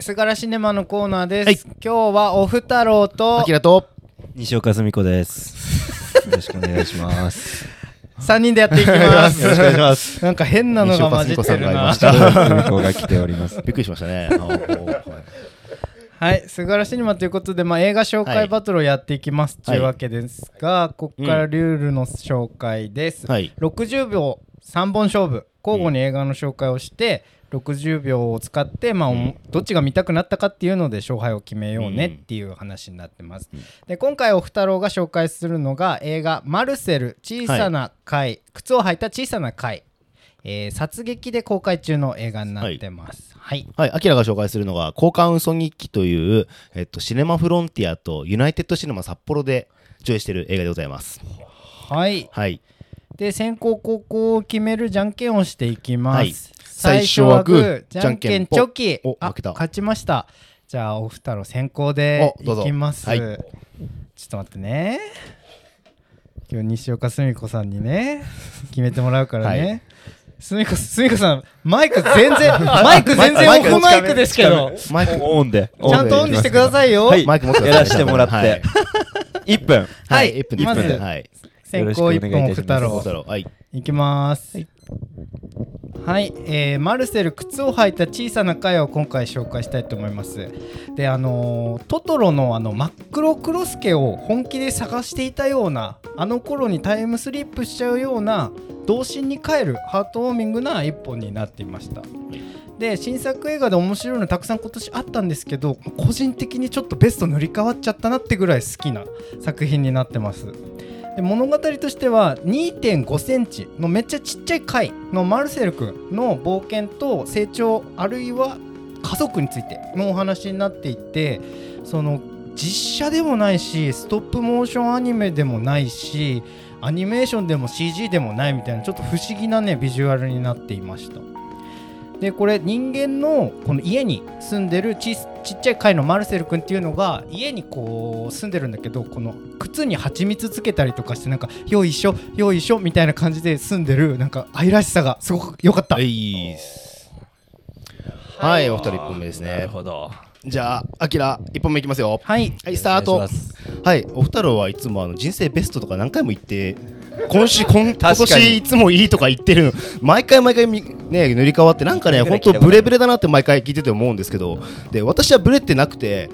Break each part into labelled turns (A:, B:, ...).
A: すがらシネマのコーナーです、
B: はい。
A: 今日はおふたろうと
B: あきらと
C: 西岡澄子です。よろしくお願いします。
A: 3人でやっていきます。
B: よろしくお願いします。
A: なんか変なのが混じってる
B: 西岡澄子さんがい
A: な
B: ました
C: 澄子が来ております。
B: びっくりしましたね。はい
A: はい。すがらシネマということで、まあ、映画紹介バトルをやっていきますというわけですが、ここからルールの紹介です、
B: はい。
A: 60秒3本勝負交互に映画の紹介をして、60秒を使って、まあおどっちが見たくなったかっていうので勝敗を決めようねっていう話になってます、で今回おふたろうが紹介するのが映画「マルセル小さな貝、靴を履いた小さな貝」えー殺撃で公開中の映画になってます。はい、
B: はい、アキラが紹介するのが交換嘘日記という、えっと、シネマフロンティアとユナイテッドシネマ札幌で上映している映画でございます。
A: はい、
B: はい。
A: で先行後攻を決めるじゃんけんをしていきます、
B: はい。
A: 最初はグーじ
B: じゃん
A: けんチョキあ
B: お負けた。
A: 勝ちました。じゃあお二人先行で
B: おどうぞ。
A: いきます、
B: はい。
A: ちょっと待ってね。今日西岡澄子さんにね決めてもらうからね、
B: はい。
A: 澄子澄子さんマイク全然 マイク全然オフマイクですけど。
B: マイク、
C: オンで。
A: ちゃんとオンにしてくださいよ。
C: はい。
B: マイク持って
C: やらしてもらって。
B: はい。
C: 1分。
B: は
A: はい。
B: い、1分で
A: まず
B: 1分で。はい。
A: 先行1本
B: 太郎はい。
A: いきます。はい、えーマルセル靴を履いた小さな貝を今回紹介したいと思います。で、あのートトロのあの真っ黒クロスケを本気で探していたような、あの頃にタイムスリップしちゃうような童心に帰るハートウォーミングな一本になっていました。で新作映画で面白いのたくさん今年あったんですけど個人的にちょっとベスト塗り替わっちゃったなってぐらい好きな作品になってますで物語としては2.5センチのめっちゃちっちゃい貝のマルセル君の冒険と成長あるいは家族についてのお話になっていてその実写でもないしストップモーションアニメでもないしアニメーションでも CG でもないみたいなちょっと不思議なねビジュアルになっていました。でこれ人間のこの家に住んでるちちっちゃい貝のマルセル君っていうのが家にこう住んでるんだけどこの靴に蜂蜜つけたりとかしてなんかよいしょよいしょみたいな感じで住んでるなんか愛らしさがすごく良かった、
B: はい。はい、お二人1本目ですね。
C: ほど。
B: じゃあ、アキラ、1本目いきますよ。
A: はい
B: はい、スタートはい、お二人はいつもあの人生ベストとか何回も言って、今週、今今年いつもいいとか言ってるの、毎回毎回みね、塗り替わって、なんかね、本当ブレブレだなって毎回聞いてて思うんですけど、で、私はブレってなくて、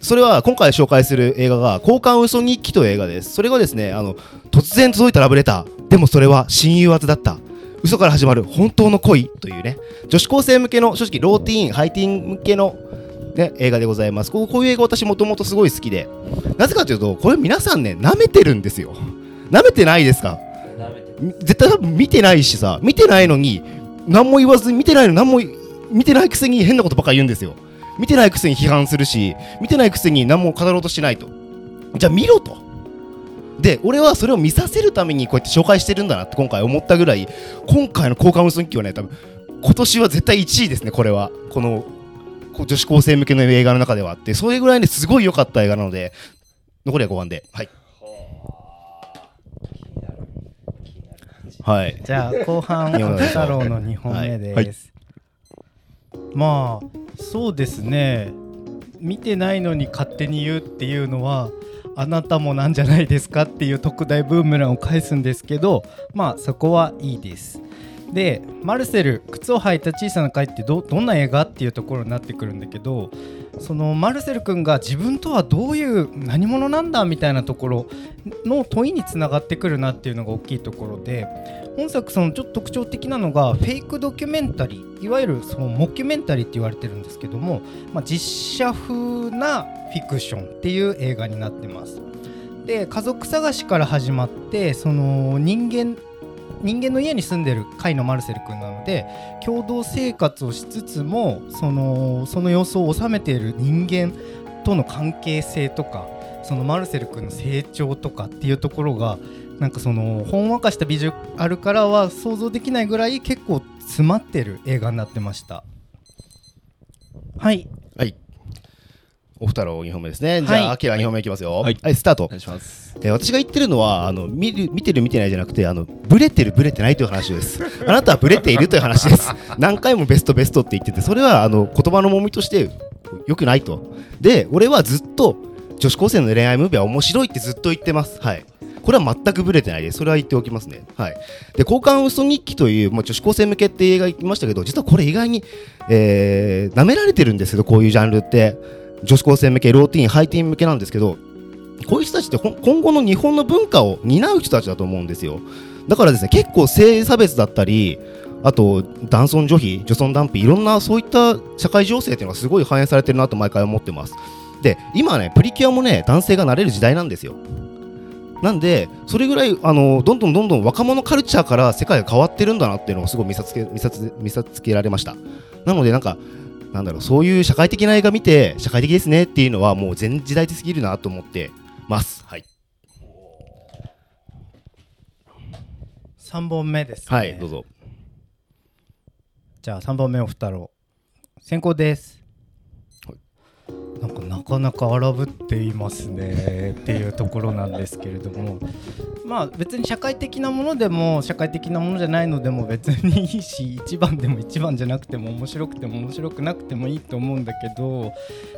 B: それは今回紹介する映画が「交換嘘日記」という映画です。それがですねあの突然届いたラブレター。でもそれは親友宛てだった。嘘から始まる本当の恋というね。女子高生向けの正直ローティーンハイティーン向けの、ね、映画でございます。こうこういう映画私もともとすごい好きで。なぜかというとこれ皆さんね舐めてるんですよ。舐めてないですか？絶対多分見てないしさ見てないのに何も言わず見てないの何も見てないくせに変なことばっかり言うんですよ。見てないくせに批判するし見てないくせに何も語ろうとしないと。じゃあ見ろと。で俺はそれを見させるためにこうやって紹介してるんだなって今回思ったぐらい。今回の交換嘘日記はね多分今年は絶対1位ですねこれは。この女子高生向けの映画の中ではあって。それぐらいねすごい良かった映画なので。残りは5番で。はい。はい。
A: じゃあ後半
B: 二本目
A: 太郎の2本目です、まあそうですね。見てないのに勝手に言うっていうのはあなたもなんじゃないですかっていう特大ブーメランを返すんですけどまあそこはいいですでマルセル靴を履いた小さな貝ってどどんな映画っていうところになってくるんだけどそのマルセル君が自分とはどういう何者なんだみたいなところの問いにつながってくるなっていうのが大きいところで本作そのちょっと特徴的なのがフェイクドキュメンタリーいわゆるそのモキュメンタリーって言われてるんですけども、まあ、実写風なフィクションっていう映画になってます。で家族探しから始まってその人間人間の家に住んでる甲斐のマルセル君なので共同生活をしつつもそのその様子を収めている人間との関係性とかそのマルセル君の成長とかっていうところがなんかそのほんわかしたビジュアルからは想像できないぐらい結構詰まってる映画になってました。はい。
B: はいお二人2本目ですねじゃあ、
A: はい
B: アキラ2本目いきますよ
C: はい
B: スタート
C: お願いします。
B: えー私が言ってるのはあの見る見てる見てないじゃなくてあのブレてるブレてないという話ですあなたはブレているという話です何回もベストベストって言っててそれはあの言葉の重みとしてよくないとで俺はずっと女子高生の恋愛ムービーは面白いってずっと言ってますはいこれは全くブレてないですそれは言っておきますねはいで交換ウソ日記という、まあ、女子高生向けって映画言いましたけど実はこれ意外に、えー、舐められてるんですけどこういうジャンルって女子高生向けローティーンハイティーン向けなんですけどこういう人たちって今後の日本の文化を担う人たちだと思うんですよ。だからですね結構性差別だったりあと男尊女卑女尊男卑いろんなそういった社会情勢っていうのがすごい反映されてるなと毎回思ってます。で今ねプリキュアもね男性がなれる時代なんですよ。なんでそれぐらいあのどんどんどんどん若者カルチャーから世界が変わってるんだなっていうのをすごい見さつけ見さつ見さつけられました。なのでなんかなんだろうそういう社会的な映画見て社会的ですねっていうのはもう全時代的すぎるなと思ってます。はい。
A: 3本目ですね。
B: はいどうぞ。
A: じゃあ3本目お二郎先行です、なんかなかなか荒ぶっていますねっていうところなんですけれどもまあ別に社会的なものでも社会的なものじゃないのでも別にいいし一番でも一番じゃなくても面白くても面白くなくてもいいと思うんだけど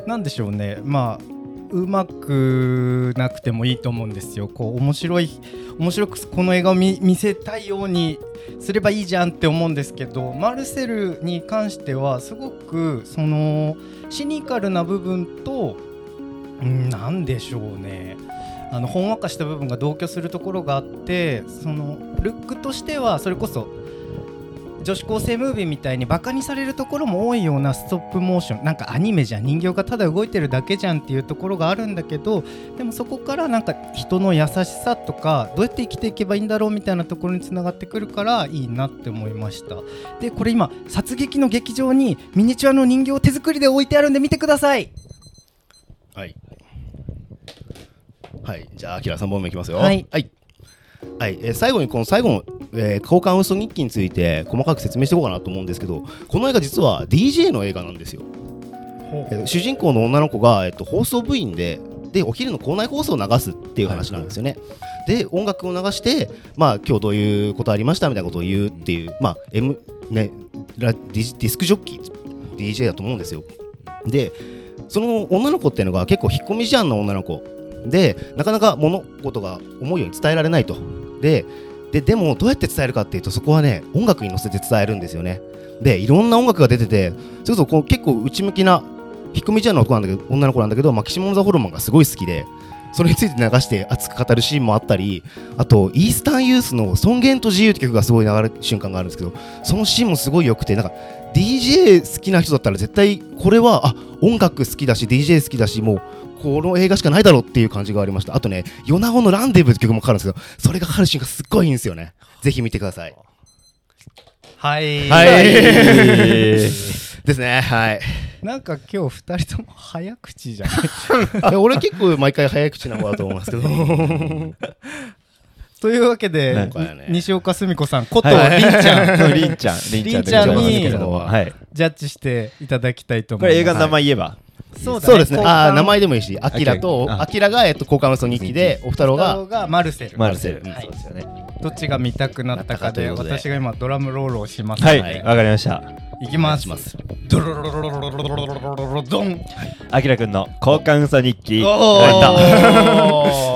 A: なんでしょうねまあうまくなくてもいいと思うんですよ。こう面白い面白くこの映画を見見せたいようにすればいいじゃんって思うんですけどマルセルに関してはすごくそのシニカルな部分とうんなんでしょうね。あのほんわかした部分が同居するところがあってそのルックとしてはそれこそ女子高生ムービーみたいにバカにされるところも多いようなストップモーション。なんかアニメじゃん人形がただ動いてるだけじゃんっていうところがあるんだけどでもそこからなんか人の優しさとかどうやって生きていけばいいんだろうみたいなところにつながってくるからいいなって思いました。でこれ今殺撃の劇場にミニチュアの人形を手作りで置いてあるんで見てください。
B: はい。はい、じゃあ、アキラ3本目いきますよ。
A: はい。
B: はい。はい。えー最後にこの最後の、えー交換嘘日記について細かく説明していこうかなと思うんですけどこの映画実は DJ の映画なんですよ、えー主人公の女の子が、えっと放送部員ででお昼の校内放送を流すっていう話なんですよね、で音楽を流して、まあ、今日どういうことありましたみたいなことを言うっていう、まあ M ね、ラディスクジョッキー DJ だと思うんですよ。でその女の子っていうのが結構引っ込み思案な女の子でなかなか物事が思うように伝えられないと。でででもどうやって伝えるかっていうとそこはね音楽に乗せて伝えるんですよね。でいろんな音楽が出ててそれこそこう結構内向きな引っ込み思案の男なんだけど女の子なんだけどマキシモン・ザ・ホルモンがすごい好きでそれについて流して熱く語るシーンもあったりあとイースタンユースの「尊厳と自由」って曲がすごい流れる瞬間があるんですけどそのシーンもすごい良くてなんか DJ 好きな人だったら絶対これはあ音楽好きだし DJ 好きだしもうこの映画しかないだろうっていう感じがありました。あとね「米子のランデブー」って曲もかかるんですけどそれがかかる瞬間すっごいいいんですよね。ぜひ見てください。
A: はい、
B: はい。ですね。はい
A: なんか今日2人とも早口じゃん。
B: いや俺結構毎回早口な方だと思いますけど。
A: というわけで、
C: は
A: 西岡澄子さんこと、
C: はい。
A: りんちゃん。
C: りんちゃん、り
A: りんちゃんに
C: はい。
A: ジャッジしていただきたいと思います。
C: これ映画の名前言えば。
A: そうだ
B: そうですね。あー名前でもいいしアキラと
C: あ
B: アキラがえっと交換嘘日記でお二人が
A: がマルセル。
C: マルセル。
A: はい。
C: そうですよね。
A: どっちが見たくなったかで
B: か
A: 私が今ドラムロールをします。
C: はい、わかりました。
A: いきます
B: お願いし
A: ドロロロロロロロロロロロロドン
C: あきらくんの交換嘘日記。
A: お
C: やった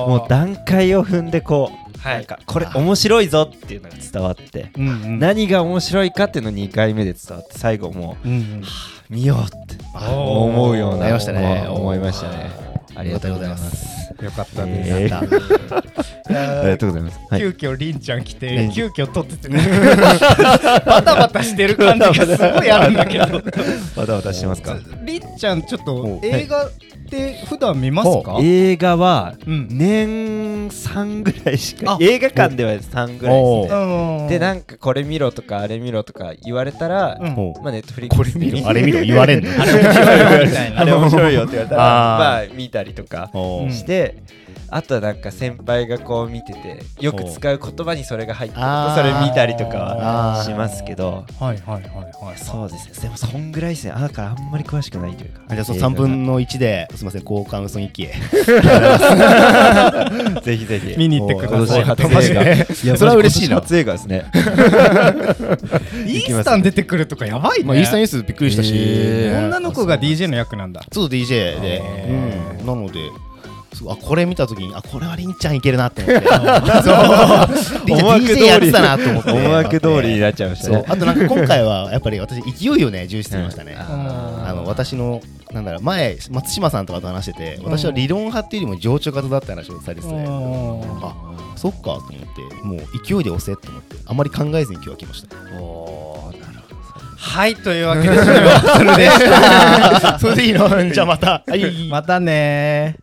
C: もう段階を踏んでこう、
A: はい
C: なんかこれ面白いぞっていうのが伝わって、
A: うんうん
C: 何が面白いかっていうの2回目で伝わって最後も
A: うんうん
C: 見ようって思うような
B: なりましたね
C: 思いましたねありがとうございます
A: よかったです、
C: えーありがとうございます。はい。
A: 急遽りんちゃん来て急遽撮ってて。バタバタしてる感じがすごいあるんだけど。
C: バタバタしてますか？
A: りんちゃんちょっと
B: お
A: 映画って普段見ますか？
C: 映画は
A: うん。
C: 年3ぐらいしか
A: あ。
C: 映画館では3ぐらいですね。
A: うん。
C: でなんかこれ見ろとかあれ見ろとか言われたら、まあネットフリックス
B: これ見ろあれ見ろ言われんの？
A: あれ面白いよみたいな
C: あれ面白いよって言われたら
B: あ
C: まあ見たりとか
B: おー
A: う。ん
C: して、あとはなんか先輩がこう見ててよく使う言葉にそれが入ってる
B: あー
C: とそれ見たりとかはしますけど。
A: はいはいはいはい
C: そうですね。でもそんぐらいですね。あだからあんまり詳しくないというか。
B: あじゃあその3分の1ですみません交換嘘日記へ
C: ぜひぜひ。
A: 見に行ってください。
C: 今年初映画いや
B: それは嬉しいな。
C: 初映画ですね。
A: イースタン出てくるとかやばいね、
B: まあイースタンニュースびっくりしたし、
C: えー。
A: 女の子が DJ の役なんだ。
B: そう DJ で、うん、なのであこれ見た時にあこれはりんちゃんいけるなって思って。DJ やってたなと思って。
C: 思惑通りになっちゃいましたね。
B: あとなんか今回はやっぱり私勢いをね重視してみましたね、
C: うん。
B: あの私のなんだろう前松島さんとかと話してて私は理論派っていうよりも情緒型だって話をされてて、あそっかと思ってもう勢いで押せって思ってあまり考えずに今日は来ました。
C: おーなるほど。
A: はいというわけでそれはそれでした。
B: それでいいの？じゃあまた。はい。
A: またね